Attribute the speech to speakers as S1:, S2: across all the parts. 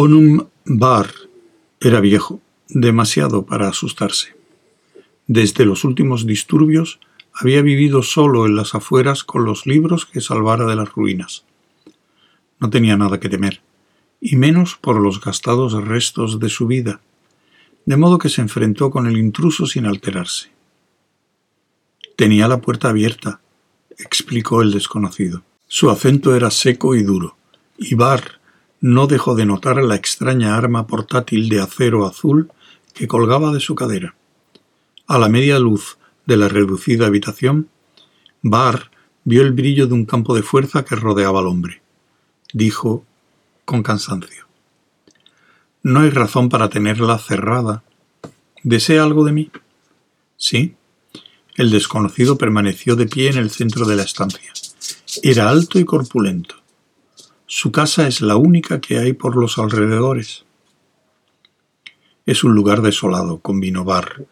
S1: Onum Bar era viejo, demasiado para asustarse. Desde los últimos disturbios había vivido solo en las afueras con los libros que salvara de las ruinas. No tenía nada que temer, y menos por los gastados restos de su vida, de modo que se enfrentó con el intruso sin alterarse. Tenía la puerta abierta, explicó el desconocido. Su acento era seco y duro, y Bar no dejó de notar la extraña arma portátil de acero azul que colgaba de su cadera. A la media luz de la reducida habitación, Barr vio el brillo de un campo de fuerza que rodeaba al hombre. Dijo con cansancio. No hay razón para tenerla cerrada. ¿Desea algo de mí? Sí. El desconocido permaneció de pie en el centro de la estancia. Era alto y corpulento. Su casa es la única que hay por los alrededores. Es un lugar desolado, convino Barr,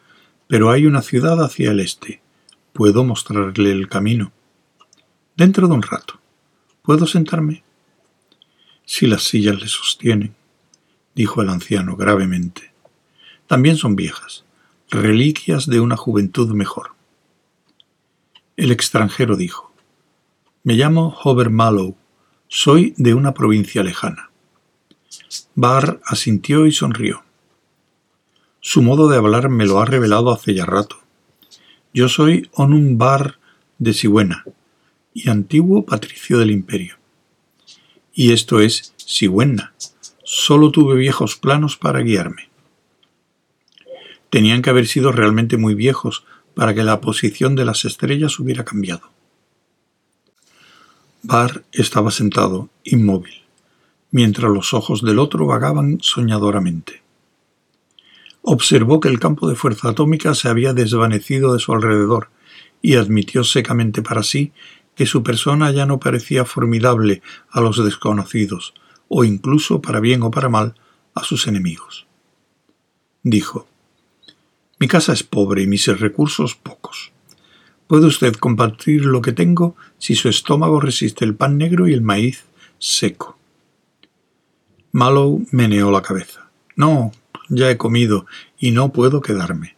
S1: pero hay una ciudad hacia el este. Puedo mostrarle el camino. Dentro de un rato. ¿Puedo sentarme? Si las sillas le sostienen, dijo el anciano gravemente. También son viejas, reliquias de una juventud mejor. El extranjero dijo, Me llamo Hover Mallow, soy de una provincia lejana. Barr asintió y sonrió. Su modo de hablar me lo ha revelado hace ya rato. Yo soy Onum Bar de Sigüena y antiguo patricio del imperio. Y esto es Sigüena. Solo tuve viejos planos para guiarme. Tenían que haber sido realmente muy viejos para que la posición de las estrellas hubiera cambiado. Bar estaba sentado, inmóvil, mientras los ojos del otro vagaban soñadoramente. Observó que el campo de fuerza atómica se había desvanecido de su alrededor y admitió secamente para sí que su persona ya no parecía formidable a los desconocidos, o incluso, para bien o para mal, a sus enemigos. Dijo, Mi casa es pobre y mis recursos pocos. Puede usted compartir lo que tengo si su estómago resiste el pan negro y el maíz seco. Mallow meneó la cabeza. No, ya he comido y no puedo quedarme.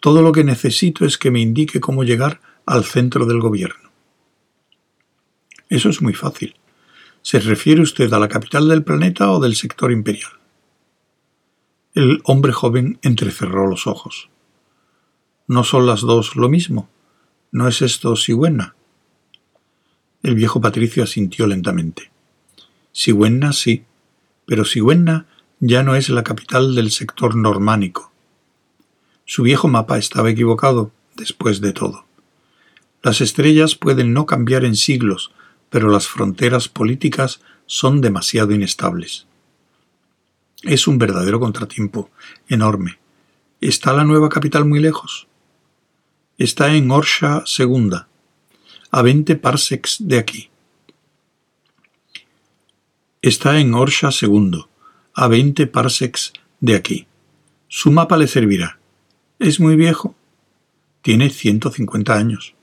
S1: Todo lo que necesito es que me indique cómo llegar al centro del gobierno. Eso es muy fácil. ¿Se refiere usted a la capital del planeta o del sector imperial? El hombre joven entrecerró los ojos. ¿No son las dos lo mismo? ¿No es esto Sigüenna? El viejo patricio asintió lentamente. Sigüenna sí, pero Sigüenna ya no es la capital del sector normánico. Su viejo mapa estaba equivocado, después de todo. Las estrellas pueden no cambiar en siglos, pero las fronteras políticas son demasiado inestables. Es un verdadero contratiempo, enorme. ¿Está la nueva capital muy lejos? Está en Orsha II, a 20 parsecs de aquí. Está en Orsha II, a 20 parsecs de aquí. Su mapa le servirá. Es muy viejo. Tiene 150 años.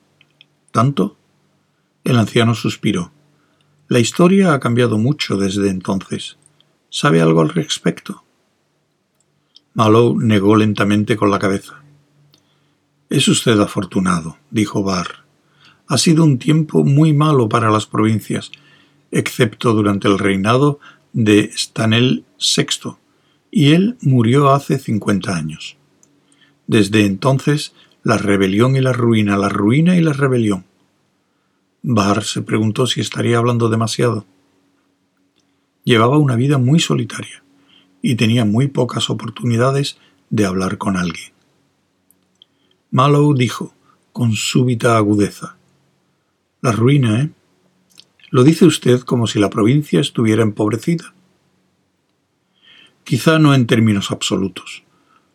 S1: ¿Tanto? El anciano suspiró. La historia ha cambiado mucho desde entonces. ¿Sabe algo al respecto? Mallow negó lentamente con la cabeza. Es usted afortunado, dijo Barr. Ha sido un tiempo muy malo para las provincias, excepto durante el reinado de Stanel VI, y él murió hace cincuenta años. Desde entonces, la rebelión y la ruina, la ruina y la rebelión. Barr se preguntó si estaría hablando demasiado. Llevaba una vida muy solitaria y tenía muy pocas oportunidades de hablar con alguien. Mallow dijo, con súbita agudeza, La ruina, ¿eh? Lo dice usted como si la provincia estuviera empobrecida. Quizá no en términos absolutos.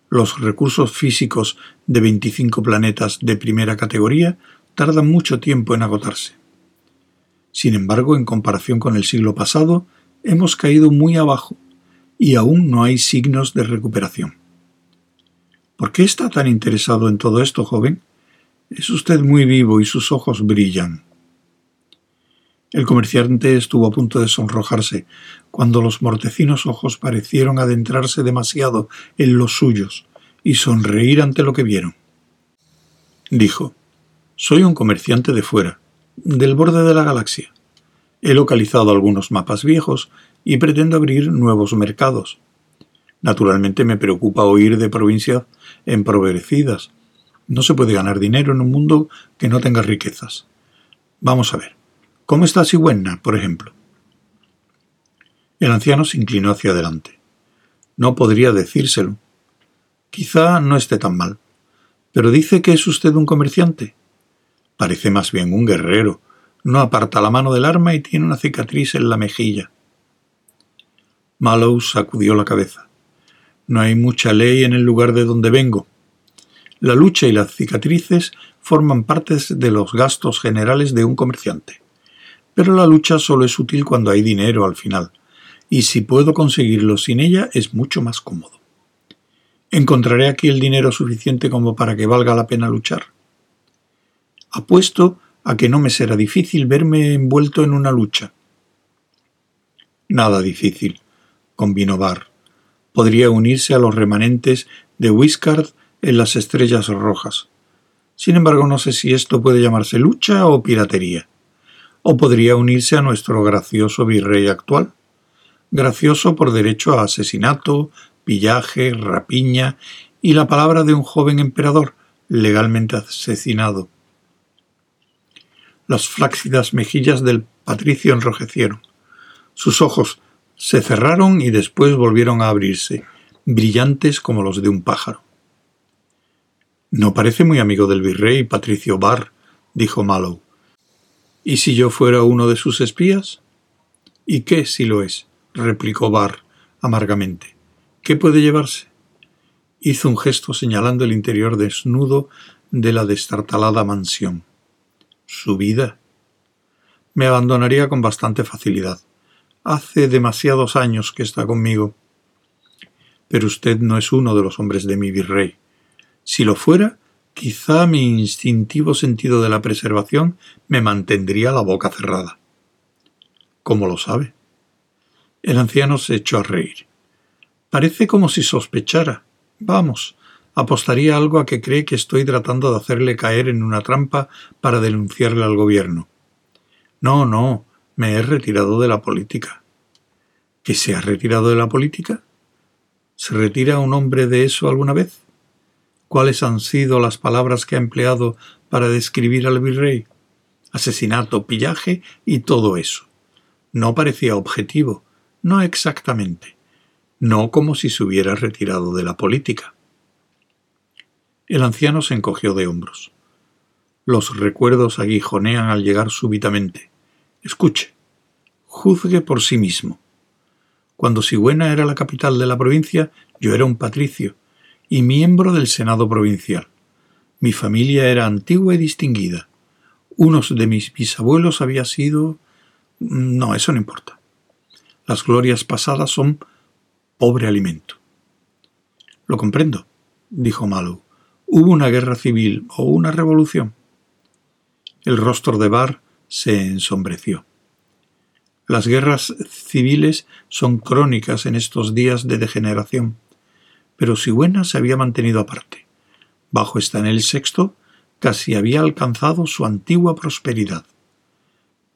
S1: Los recursos físicos de 25 planetas de primera categoría tardan mucho tiempo en agotarse. Sin embargo, en comparación con el siglo pasado, hemos caído muy abajo y aún no hay signos de recuperación. ¿Por qué está tan interesado en todo esto, joven? Es usted muy vivo y sus ojos brillan. El comerciante estuvo a punto de sonrojarse cuando los mortecinos ojos parecieron adentrarse demasiado en los suyos y sonreír ante lo que vieron. Dijo, Soy un comerciante de fuera, del borde de la galaxia. He localizado algunos mapas viejos y pretendo abrir nuevos mercados. Naturalmente me preocupa oír de provincias empobrecidas. No se puede ganar dinero en un mundo que no tenga riquezas. Vamos a ver. ¿Cómo está Sigüenna, por ejemplo? El anciano se inclinó hacia adelante. No podría decírselo. Quizá no esté tan mal. Pero dice que es usted un comerciante. Parece más bien un guerrero. No aparta la mano del arma y tiene una cicatriz en la mejilla. Mallow sacudió la cabeza. No hay mucha ley en el lugar de donde vengo. La lucha y las cicatrices forman partes de los gastos generales de un comerciante. Pero la lucha solo es útil cuando hay dinero al final, y si puedo conseguirlo sin ella es mucho más cómodo. ¿Encontraré aquí el dinero suficiente como para que valga la pena luchar? Apuesto a que no me será difícil verme envuelto en una lucha. Nada difícil, convino Barr. Podría unirse a los remanentes de Wiscard en las Estrellas Rojas. Sin embargo, no sé si esto puede llamarse lucha o piratería o podría unirse a nuestro gracioso virrey actual. Gracioso por derecho a asesinato, pillaje, rapiña y la palabra de un joven emperador legalmente asesinado. Las flácidas mejillas del patricio enrojecieron. Sus ojos se cerraron y después volvieron a abrirse, brillantes como los de un pájaro. No parece muy amigo del virrey, Patricio Barr, dijo Mallow. ¿Y si yo fuera uno de sus espías? ¿Y qué si lo es? replicó Barr amargamente. ¿Qué puede llevarse? Hizo un gesto señalando el interior desnudo de la destartalada mansión. Su vida. Me abandonaría con bastante facilidad. Hace demasiados años que está conmigo. Pero usted no es uno de los hombres de mi virrey. Si lo fuera, Quizá mi instintivo sentido de la preservación me mantendría la boca cerrada. ¿Cómo lo sabe? El anciano se echó a reír. Parece como si sospechara. Vamos, apostaría algo a que cree que estoy tratando de hacerle caer en una trampa para denunciarle al gobierno. No, no, me he retirado de la política. ¿Que se ha retirado de la política? ¿Se retira un hombre de eso alguna vez? cuáles han sido las palabras que ha empleado para describir al virrey. Asesinato, pillaje y todo eso. No parecía objetivo, no exactamente, no como si se hubiera retirado de la política. El anciano se encogió de hombros. Los recuerdos aguijonean al llegar súbitamente. Escuche, juzgue por sí mismo. Cuando Sigüena era la capital de la provincia, yo era un patricio, y miembro del Senado provincial. Mi familia era antigua y distinguida. Uno de mis bisabuelos había sido... No, eso no importa. Las glorias pasadas son pobre alimento. Lo comprendo, dijo Mallow. ¿Hubo una guerra civil o una revolución? El rostro de Barr se ensombreció. Las guerras civiles son crónicas en estos días de degeneración pero Sigüena se había mantenido aparte. Bajo Estanel VI casi había alcanzado su antigua prosperidad.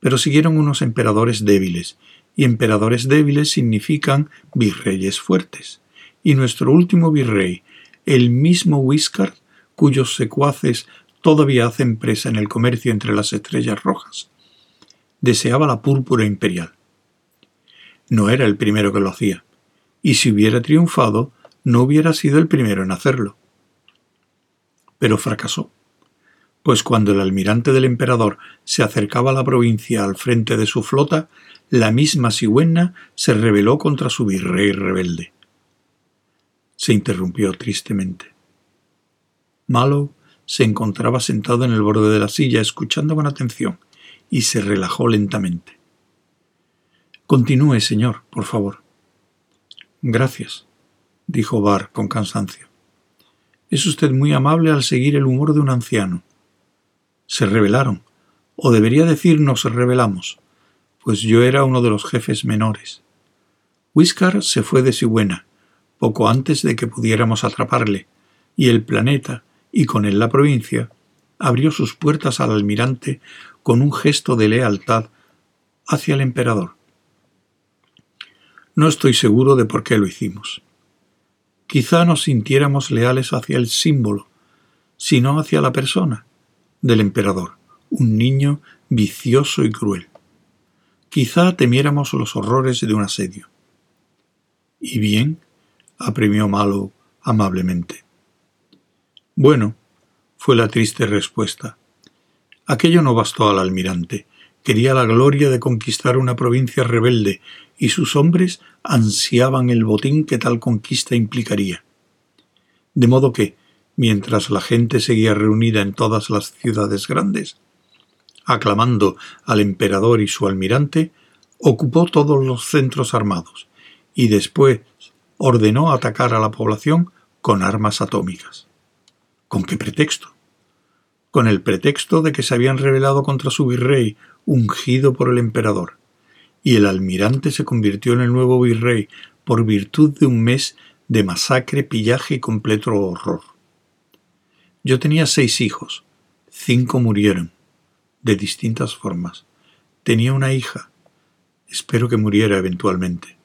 S1: Pero siguieron unos emperadores débiles, y emperadores débiles significan virreyes fuertes. Y nuestro último virrey, el mismo Wiscard, cuyos secuaces todavía hacen presa en el comercio entre las estrellas rojas, deseaba la púrpura imperial. No era el primero que lo hacía, y si hubiera triunfado, no hubiera sido el primero en hacerlo. Pero fracasó, pues cuando el almirante del emperador se acercaba a la provincia al frente de su flota, la misma Sigüenna se rebeló contra su virrey rebelde. Se interrumpió tristemente. Mallow se encontraba sentado en el borde de la silla escuchando con atención y se relajó lentamente. Continúe, señor, por favor. Gracias dijo Barr con cansancio. Es usted muy amable al seguir el humor de un anciano. Se rebelaron, o debería decir nos rebelamos. pues yo era uno de los jefes menores. Whiskar se fue de Sigüena, poco antes de que pudiéramos atraparle, y el planeta, y con él la provincia, abrió sus puertas al almirante con un gesto de lealtad hacia el emperador. No estoy seguro de por qué lo hicimos. Quizá nos sintiéramos leales hacia el símbolo, sino hacia la persona del emperador, un niño vicioso y cruel. Quizá temiéramos los horrores de un asedio. Y bien, apremió Malo amablemente. Bueno, fue la triste respuesta. Aquello no bastó al almirante. Quería la gloria de conquistar una provincia rebelde, y sus hombres ansiaban el botín que tal conquista implicaría. De modo que, mientras la gente seguía reunida en todas las ciudades grandes, aclamando al emperador y su almirante, ocupó todos los centros armados y después ordenó atacar a la población con armas atómicas. ¿Con qué pretexto? Con el pretexto de que se habían rebelado contra su virrey, ungido por el emperador, y el almirante se convirtió en el nuevo virrey por virtud de un mes de masacre, pillaje y completo horror. Yo tenía seis hijos, cinco murieron, de distintas formas. Tenía una hija, espero que muriera eventualmente.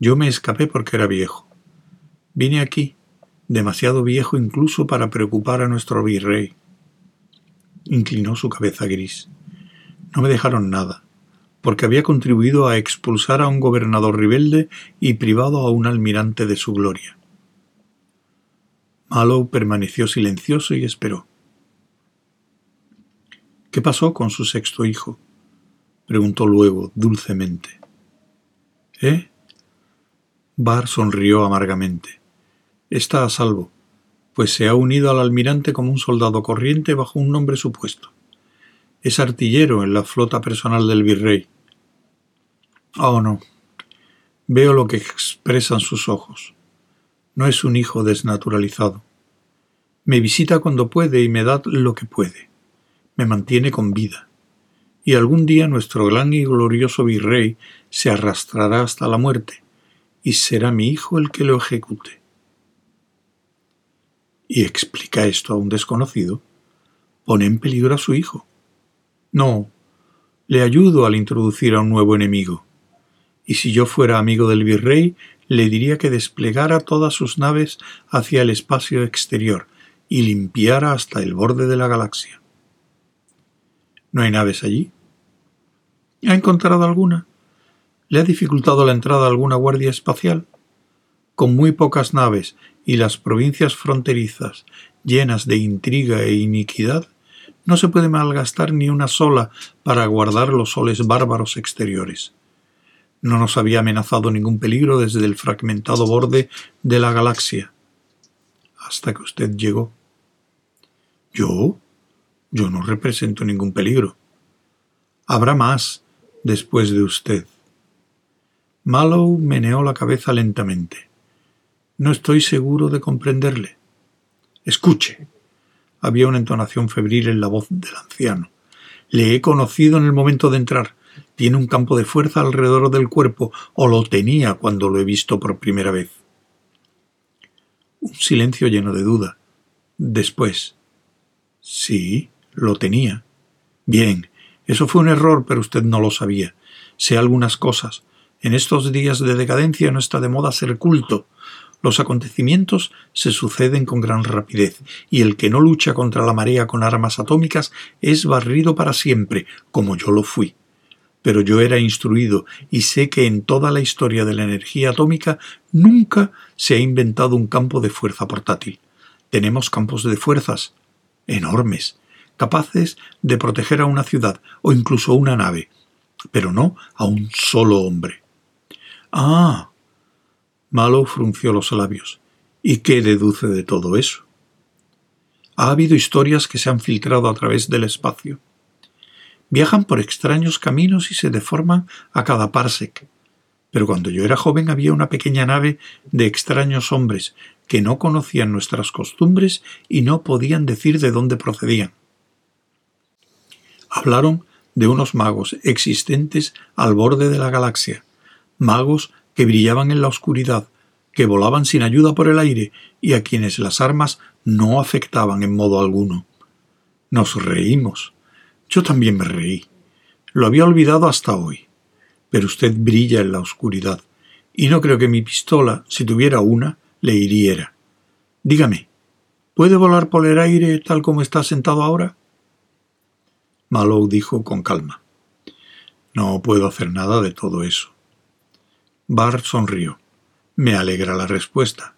S1: Yo me escapé porque era viejo. Vine aquí, demasiado viejo incluso para preocupar a nuestro virrey. Inclinó su cabeza gris. No me dejaron nada, porque había contribuido a expulsar a un gobernador rebelde y privado a un almirante de su gloria. Mallow permaneció silencioso y esperó. ¿Qué pasó con su sexto hijo? preguntó luego, dulcemente. ¿Eh? Bar sonrió amargamente. Está a salvo, pues se ha unido al almirante como un soldado corriente bajo un nombre supuesto. Es artillero en la flota personal del virrey. Oh, no. Veo lo que expresan sus ojos. No es un hijo desnaturalizado. Me visita cuando puede y me da lo que puede. Me mantiene con vida. Y algún día nuestro gran y glorioso virrey se arrastrará hasta la muerte, y será mi hijo el que lo ejecute. ¿Y explica esto a un desconocido? Pone en peligro a su hijo. No, le ayudo al introducir a un nuevo enemigo. Y si yo fuera amigo del virrey, le diría que desplegara todas sus naves hacia el espacio exterior y limpiara hasta el borde de la galaxia. ¿No hay naves allí? ¿Ha encontrado alguna? ¿Le ha dificultado la entrada a alguna guardia espacial? Con muy pocas naves y las provincias fronterizas llenas de intriga e iniquidad, no se puede malgastar ni una sola para guardar los soles bárbaros exteriores. No nos había amenazado ningún peligro desde el fragmentado borde de la galaxia, hasta que usted llegó. ¿Yo? Yo no represento ningún peligro. Habrá más después de usted. Mallow meneó la cabeza lentamente. No estoy seguro de comprenderle. Escuche. Había una entonación febril en la voz del anciano. Le he conocido en el momento de entrar. Tiene un campo de fuerza alrededor del cuerpo, o lo tenía cuando lo he visto por primera vez. Un silencio lleno de duda. Después. Sí, lo tenía. Bien, eso fue un error, pero usted no lo sabía. Sé algunas cosas. En estos días de decadencia no está de moda ser culto. Los acontecimientos se suceden con gran rapidez, y el que no lucha contra la marea con armas atómicas es barrido para siempre, como yo lo fui. Pero yo era instruido y sé que en toda la historia de la energía atómica nunca se ha inventado un campo de fuerza portátil. Tenemos campos de fuerzas enormes, capaces de proteger a una ciudad o incluso a una nave, pero no a un solo hombre. Ah. Malo frunció los labios. ¿Y qué deduce de todo eso? Ha habido historias que se han filtrado a través del espacio. Viajan por extraños caminos y se deforman a cada parsec. Pero cuando yo era joven había una pequeña nave de extraños hombres que no conocían nuestras costumbres y no podían decir de dónde procedían. Hablaron de unos magos existentes al borde de la galaxia, magos que brillaban en la oscuridad, que volaban sin ayuda por el aire y a quienes las armas no afectaban en modo alguno. Nos reímos. Yo también me reí. Lo había olvidado hasta hoy. Pero usted brilla en la oscuridad, y no creo que mi pistola, si tuviera una, le hiriera. Dígame, ¿puede volar por el aire tal como está sentado ahora? Mallow dijo con calma. No puedo hacer nada de todo eso. Bart sonrió. Me alegra la respuesta.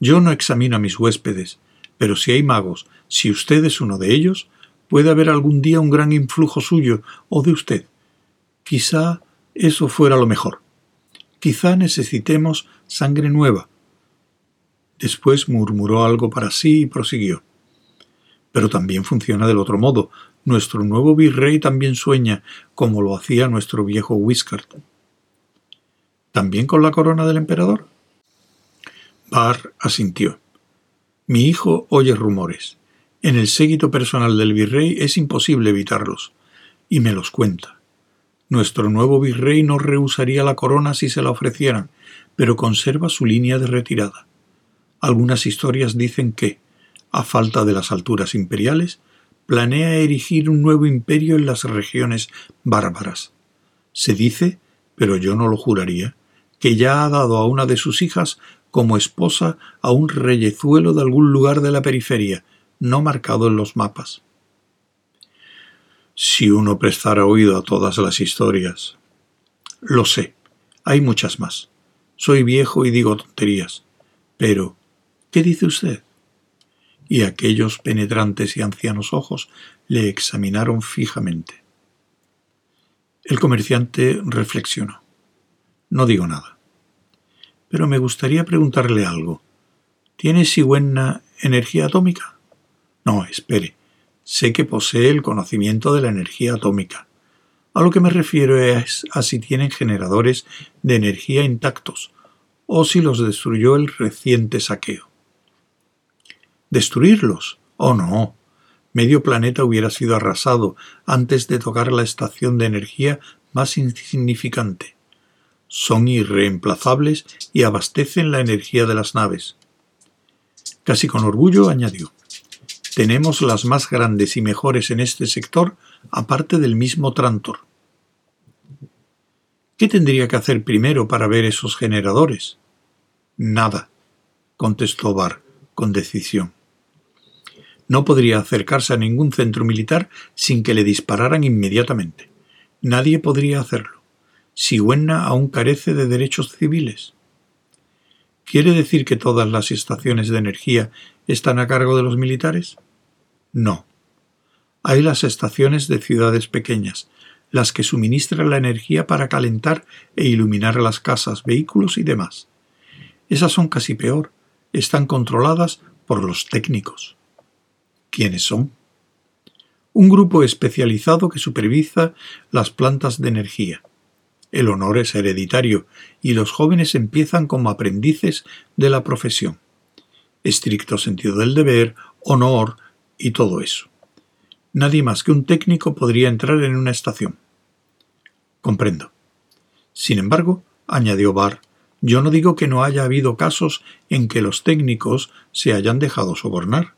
S1: Yo no examino a mis huéspedes, pero si hay magos, si usted es uno de ellos, puede haber algún día un gran influjo suyo o de usted. Quizá eso fuera lo mejor. Quizá necesitemos sangre nueva. Después murmuró algo para sí y prosiguió. Pero también funciona del otro modo. Nuestro nuevo virrey también sueña, como lo hacía nuestro viejo Whiskart. ¿También con la corona del emperador? Barr asintió. Mi hijo oye rumores. En el séquito personal del virrey es imposible evitarlos, y me los cuenta. Nuestro nuevo virrey no rehusaría la corona si se la ofrecieran, pero conserva su línea de retirada. Algunas historias dicen que, a falta de las alturas imperiales, planea erigir un nuevo imperio en las regiones bárbaras. Se dice, pero yo no lo juraría, que ya ha dado a una de sus hijas como esposa a un reyezuelo de algún lugar de la periferia, no marcado en los mapas. Si uno prestara oído a todas las historias. Lo sé, hay muchas más. Soy viejo y digo tonterías. Pero, ¿qué dice usted? Y aquellos penetrantes y ancianos ojos le examinaron fijamente. El comerciante reflexionó. No digo nada. Pero me gustaría preguntarle algo. ¿Tiene Sigüenna energía atómica? No, espere. Sé que posee el conocimiento de la energía atómica. A lo que me refiero es a si tienen generadores de energía intactos o si los destruyó el reciente saqueo. ¿Destruirlos? Oh no. Medio planeta hubiera sido arrasado antes de tocar la estación de energía más insignificante son irreemplazables y abastecen la energía de las naves. Casi con orgullo añadió, tenemos las más grandes y mejores en este sector, aparte del mismo Trantor. ¿Qué tendría que hacer primero para ver esos generadores? Nada, contestó Bar con decisión. No podría acercarse a ningún centro militar sin que le dispararan inmediatamente. Nadie podría hacerlo. Sigüenna aún carece de derechos civiles. ¿Quiere decir que todas las estaciones de energía están a cargo de los militares? No. Hay las estaciones de ciudades pequeñas, las que suministran la energía para calentar e iluminar las casas, vehículos y demás. Esas son casi peor, están controladas por los técnicos. ¿Quiénes son? Un grupo especializado que supervisa las plantas de energía el honor es hereditario y los jóvenes empiezan como aprendices de la profesión. Estricto sentido del deber, honor y todo eso. Nadie más que un técnico podría entrar en una estación. Comprendo. Sin embargo, añadió Barr, yo no digo que no haya habido casos en que los técnicos se hayan dejado sobornar.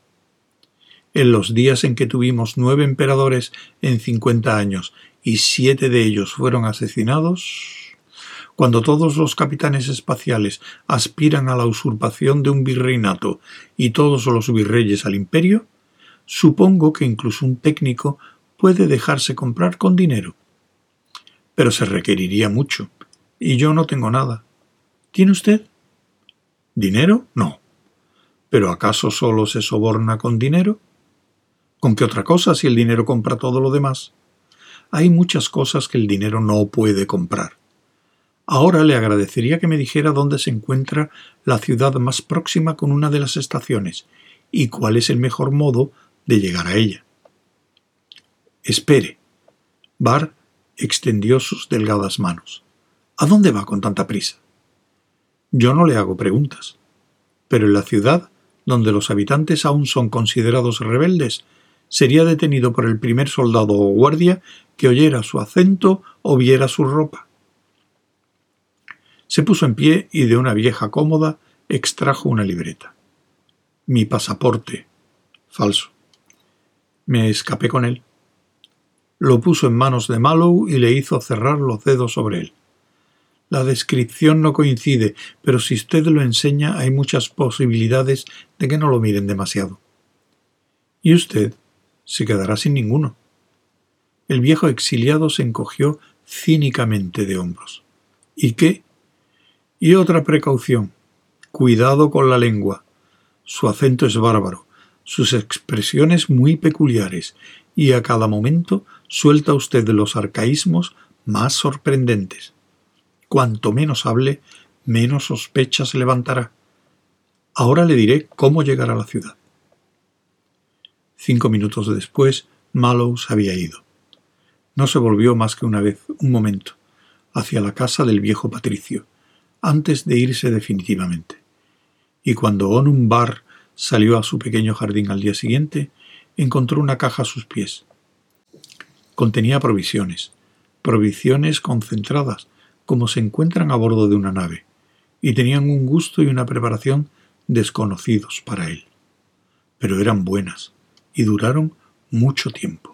S1: En los días en que tuvimos nueve emperadores en cincuenta años y siete de ellos fueron asesinados, cuando todos los capitanes espaciales aspiran a la usurpación de un virreinato y todos los virreyes al imperio, supongo que incluso un técnico puede dejarse comprar con dinero. Pero se requeriría mucho, y yo no tengo nada. ¿Tiene usted? ¿Dinero? No. ¿Pero acaso solo se soborna con dinero? ¿Con qué otra cosa si el dinero compra todo lo demás? Hay muchas cosas que el dinero no puede comprar. Ahora le agradecería que me dijera dónde se encuentra la ciudad más próxima con una de las estaciones y cuál es el mejor modo de llegar a ella. Espere. Bar extendió sus delgadas manos. ¿A dónde va con tanta prisa? Yo no le hago preguntas. Pero en la ciudad, donde los habitantes aún son considerados rebeldes, sería detenido por el primer soldado o guardia que oyera su acento o viera su ropa. Se puso en pie y de una vieja cómoda extrajo una libreta. Mi pasaporte. Falso. Me escapé con él. Lo puso en manos de Mallow y le hizo cerrar los dedos sobre él. La descripción no coincide, pero si usted lo enseña hay muchas posibilidades de que no lo miren demasiado. Y usted se quedará sin ninguno. El viejo exiliado se encogió cínicamente de hombros. ¿Y qué? Y otra precaución. Cuidado con la lengua. Su acento es bárbaro, sus expresiones muy peculiares, y a cada momento suelta usted los arcaísmos más sorprendentes. Cuanto menos hable, menos sospechas levantará. Ahora le diré cómo llegar a la ciudad. Cinco minutos después, Mallows había ido. No se volvió más que una vez, un momento, hacia la casa del viejo patricio, antes de irse definitivamente. Y cuando Onum Bar salió a su pequeño jardín al día siguiente, encontró una caja a sus pies. Contenía provisiones, provisiones concentradas, como se encuentran a bordo de una nave, y tenían un gusto y una preparación desconocidos para él. Pero eran buenas, y duraron mucho tiempo.